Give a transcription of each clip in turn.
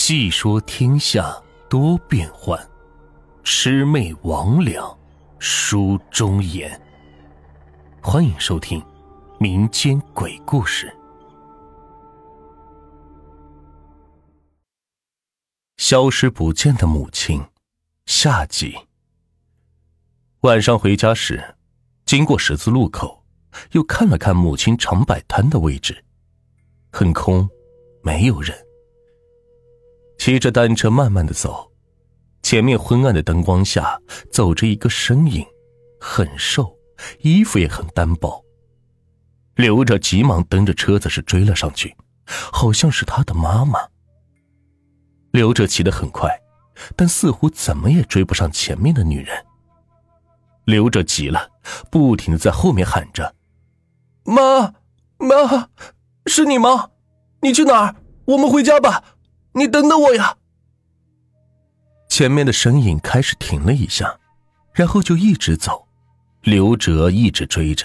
细说天下多变幻，魑魅魍魉书中言。欢迎收听民间鬼故事。消失不见的母亲，下集。晚上回家时，经过十字路口，又看了看母亲常摆摊的位置，很空，没有人。骑着单车慢慢的走，前面昏暗的灯光下走着一个身影，很瘦，衣服也很单薄。刘着急忙蹬着车子是追了上去，好像是他的妈妈。刘着骑得很快，但似乎怎么也追不上前面的女人。刘着急了，不停的在后面喊着：“妈，妈，是你吗？你去哪儿？我们回家吧。”你等等我呀！前面的身影开始停了一下，然后就一直走。刘哲一直追着，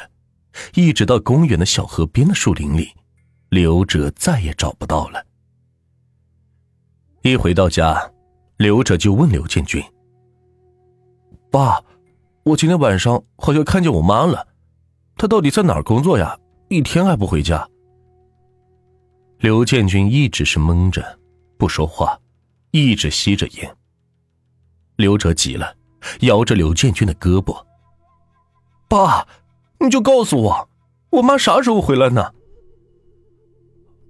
一直到公园的小河边的树林里，刘哲再也找不到了。一回到家，刘哲就问刘建军：“爸，我今天晚上好像看见我妈了，她到底在哪儿工作呀？一天还不回家？”刘建军一直是蒙着。不说话，一直吸着烟。刘哲急了，摇着刘建军的胳膊：“爸，你就告诉我，我妈啥时候回来呢？”“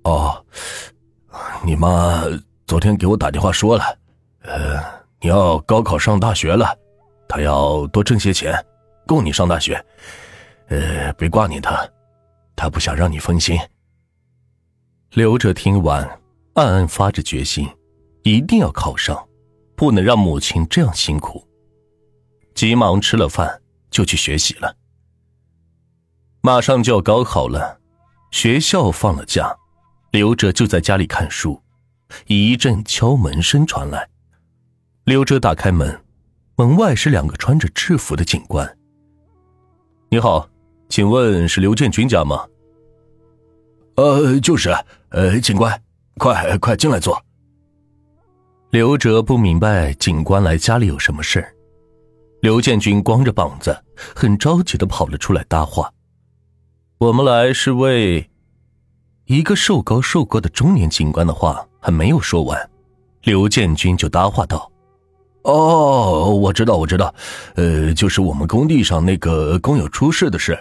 哦，你妈昨天给我打电话说了，呃，你要高考上大学了，她要多挣些钱，供你上大学。呃，别挂念她，她不想让你分心。”刘哲听完。暗暗发着决心，一定要考上，不能让母亲这样辛苦。急忙吃了饭就去学习了。马上就要高考了，学校放了假，刘哲就在家里看书。一阵敲门声传来，刘哲打开门，门外是两个穿着制服的警官。你好，请问是刘建军家吗？呃，就是，呃，警官。快快进来坐。刘哲不明白警官来家里有什么事刘建军光着膀子，很着急的跑了出来搭话：“我们来是为……”一个瘦高瘦高的中年警官的话还没有说完，刘建军就搭话道：“哦，我知道，我知道，呃，就是我们工地上那个工友出事的事，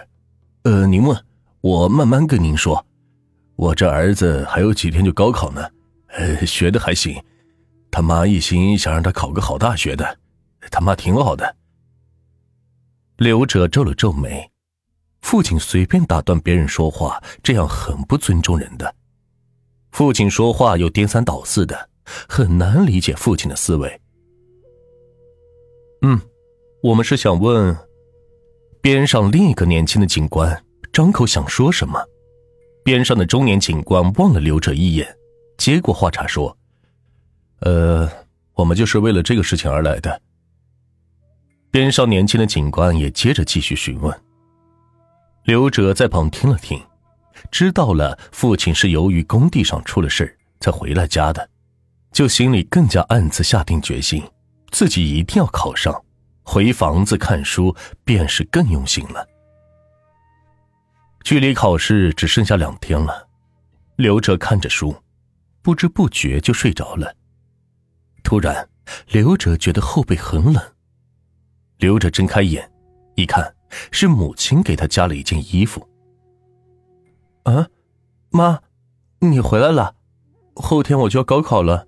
呃，您问，我慢慢跟您说。”我这儿子还有几天就高考呢，呃，学的还行，他妈一心想让他考个好大学的，他妈挺好的。刘哲皱了皱眉，父亲随便打断别人说话，这样很不尊重人的。父亲说话又颠三倒四的，很难理解父亲的思维。嗯，我们是想问，边上另一个年轻的警官张口想说什么。边上的中年警官望了刘哲一眼，接过话茬说：“呃，我们就是为了这个事情而来的。”边上年轻的警官也接着继续询问。刘哲在旁听了听，知道了父亲是由于工地上出了事才回来家的，就心里更加暗自下定决心，自己一定要考上，回房子看书便是更用心了。距离考试只剩下两天了，刘哲看着书，不知不觉就睡着了。突然，刘哲觉得后背很冷，刘哲睁开眼，一看是母亲给他加了一件衣服。啊，妈，你回来了，后天我就要高考了，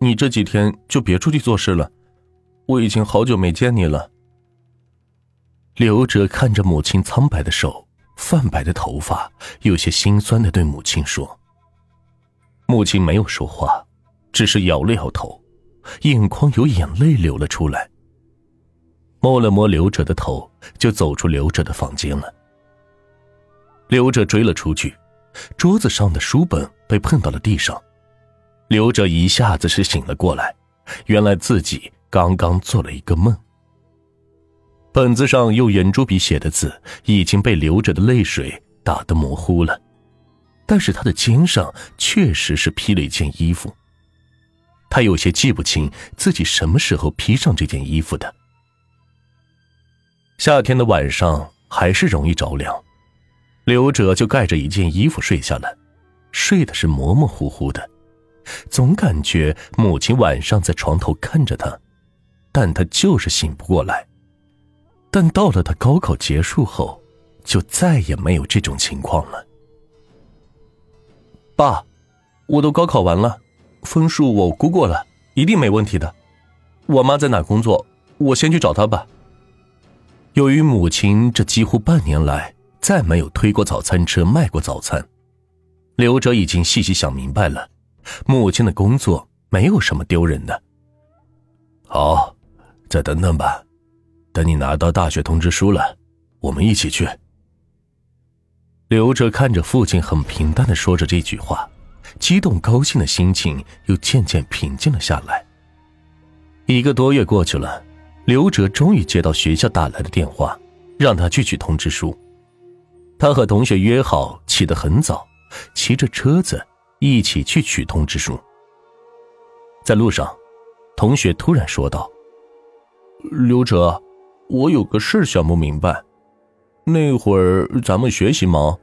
你这几天就别出去做事了，我已经好久没见你了。刘哲看着母亲苍白的手。泛白的头发，有些心酸的对母亲说：“母亲没有说话，只是摇了摇头，眼眶有眼泪流了出来。摸了摸刘哲的头，就走出刘哲的房间了。刘哲追了出去，桌子上的书本被碰到了地上，刘哲一下子是醒了过来，原来自己刚刚做了一个梦。”本子上用圆珠笔写的字已经被流着的泪水打得模糊了，但是他的肩上确实是披了一件衣服。他有些记不清自己什么时候披上这件衣服的。夏天的晚上还是容易着凉，刘哲就盖着一件衣服睡下了，睡的是模模糊糊的，总感觉母亲晚上在床头看着他，但他就是醒不过来。但到了他高考结束后，就再也没有这种情况了。爸，我都高考完了，分数我估过了，一定没问题的。我妈在哪工作？我先去找她吧。由于母亲这几乎半年来再没有推过早餐车卖过早餐，刘哲已经细细想明白了，母亲的工作没有什么丢人的。好，再等等吧。等你拿到大学通知书了，我们一起去。刘哲看着父亲很平淡的说着这句话，激动高兴的心情又渐渐平静了下来。一个多月过去了，刘哲终于接到学校打来的电话，让他去取通知书。他和同学约好起得很早，骑着车子一起去取通知书。在路上，同学突然说道：“刘哲。”我有个事想不明白，那会儿咱们学习忙，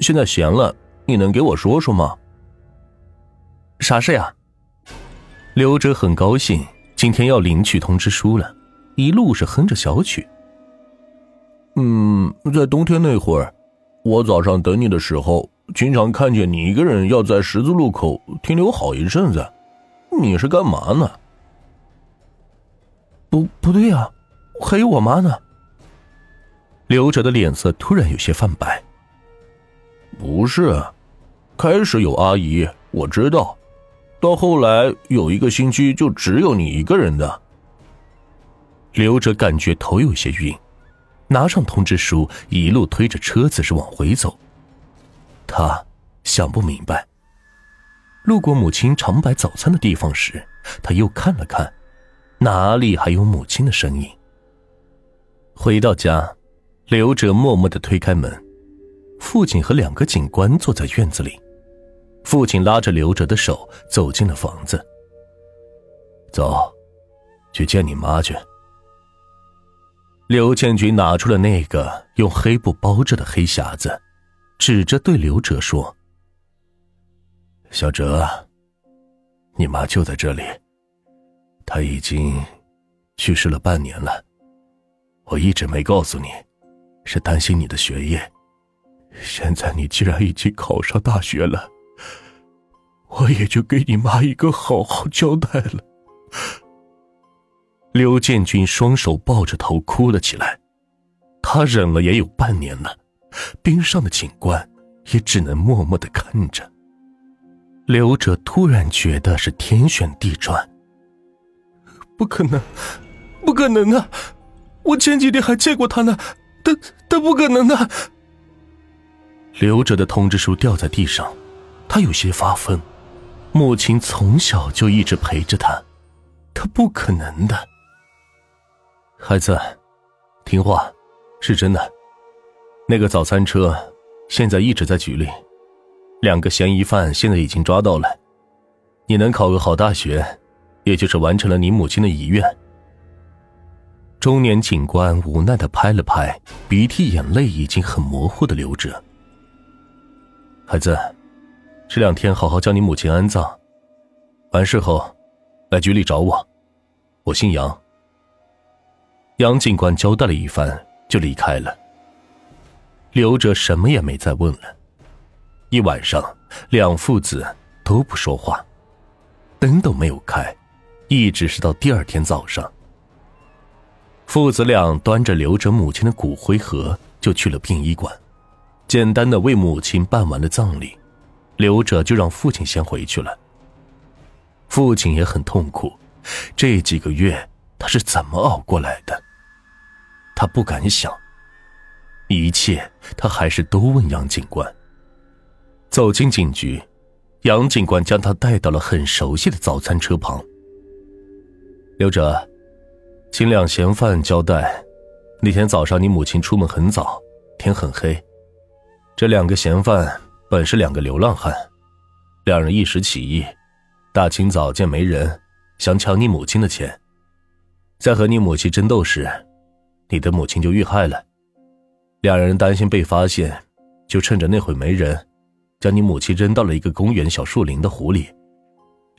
现在闲了，你能给我说说吗？啥事呀？刘哲很高兴，今天要领取通知书了，一路是哼着小曲。嗯，在冬天那会儿，我早上等你的时候，经常看见你一个人要在十字路口停留好一阵子，你是干嘛呢？不，不对呀。还有我妈呢。刘哲的脸色突然有些泛白。不是，开始有阿姨，我知道，到后来有一个星期就只有你一个人的。刘哲感觉头有些晕，拿上通知书，一路推着车子是往回走。他想不明白。路过母亲常摆早餐的地方时，他又看了看，哪里还有母亲的身影？回到家，刘哲默默的推开门，父亲和两个警官坐在院子里。父亲拉着刘哲的手走进了房子。走，去见你妈去。刘建军拿出了那个用黑布包着的黑匣子，指着对刘哲说：“小哲，你妈就在这里，她已经去世了半年了。”我一直没告诉你，是担心你的学业。现在你既然已经考上大学了，我也就给你妈一个好好交代了。刘建军双手抱着头哭了起来，他忍了也有半年了，冰上的警官也只能默默的看着。刘哲突然觉得是天旋地转，不可能，不可能啊！我前几天还见过他呢，他他不可能的。留着的通知书掉在地上，他有些发疯。母亲从小就一直陪着他，他不可能的。孩子，听话，是真的。那个早餐车现在一直在局里，两个嫌疑犯现在已经抓到了。你能考个好大学，也就是完成了你母亲的遗愿。中年警官无奈的拍了拍鼻涕眼泪已经很模糊的刘哲。孩子，这两天好好将你母亲安葬，完事后来局里找我。我姓杨。杨警官交代了一番，就离开了。刘哲什么也没再问了。一晚上，两父子都不说话，灯都没有开，一直是到第二天早上。父子俩端着留着母亲的骨灰盒就去了殡仪馆，简单的为母亲办完了葬礼，留着就让父亲先回去了。父亲也很痛苦，这几个月他是怎么熬过来的？他不敢想，一切他还是都问杨警官。走进警局，杨警官将他带到了很熟悉的早餐车旁。刘哲。请两嫌犯交代，那天早上你母亲出门很早，天很黑。这两个嫌犯本是两个流浪汉，两人一时起意，大清早见没人想抢你母亲的钱。在和你母亲争斗时，你的母亲就遇害了。两人担心被发现，就趁着那会没人，将你母亲扔到了一个公园小树林的湖里，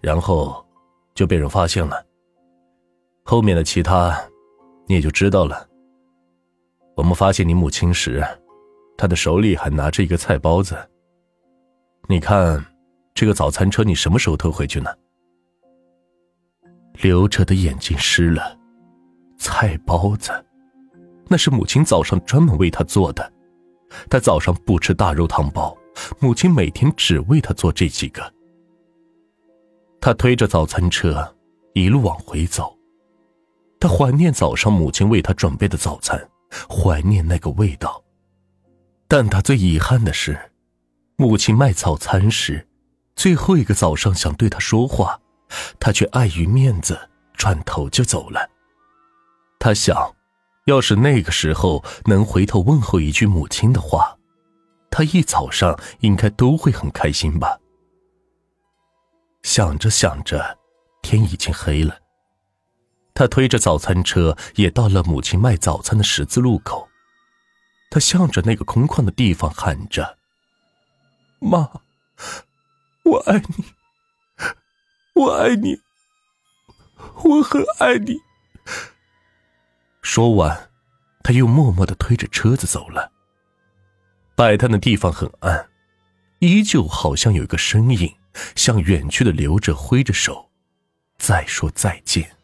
然后就被人发现了。后面的其他，你也就知道了。我们发现你母亲时，她的手里还拿着一个菜包子。你看，这个早餐车你什么时候偷回去呢？刘哲的眼睛湿了。菜包子，那是母亲早上专门为他做的。他早上不吃大肉汤包，母亲每天只为他做这几个。他推着早餐车，一路往回走。他怀念早上母亲为他准备的早餐，怀念那个味道。但他最遗憾的是，母亲卖早餐时，最后一个早上想对他说话，他却碍于面子转头就走了。他想，要是那个时候能回头问候一句母亲的话，他一早上应该都会很开心吧。想着想着，天已经黑了。他推着早餐车，也到了母亲卖早餐的十字路口。他向着那个空旷的地方喊着：“妈，我爱你，我爱你，我很爱你。”说完，他又默默的推着车子走了。摆摊的地方很暗，依旧好像有一个身影向远去的留着挥着手，再说再见。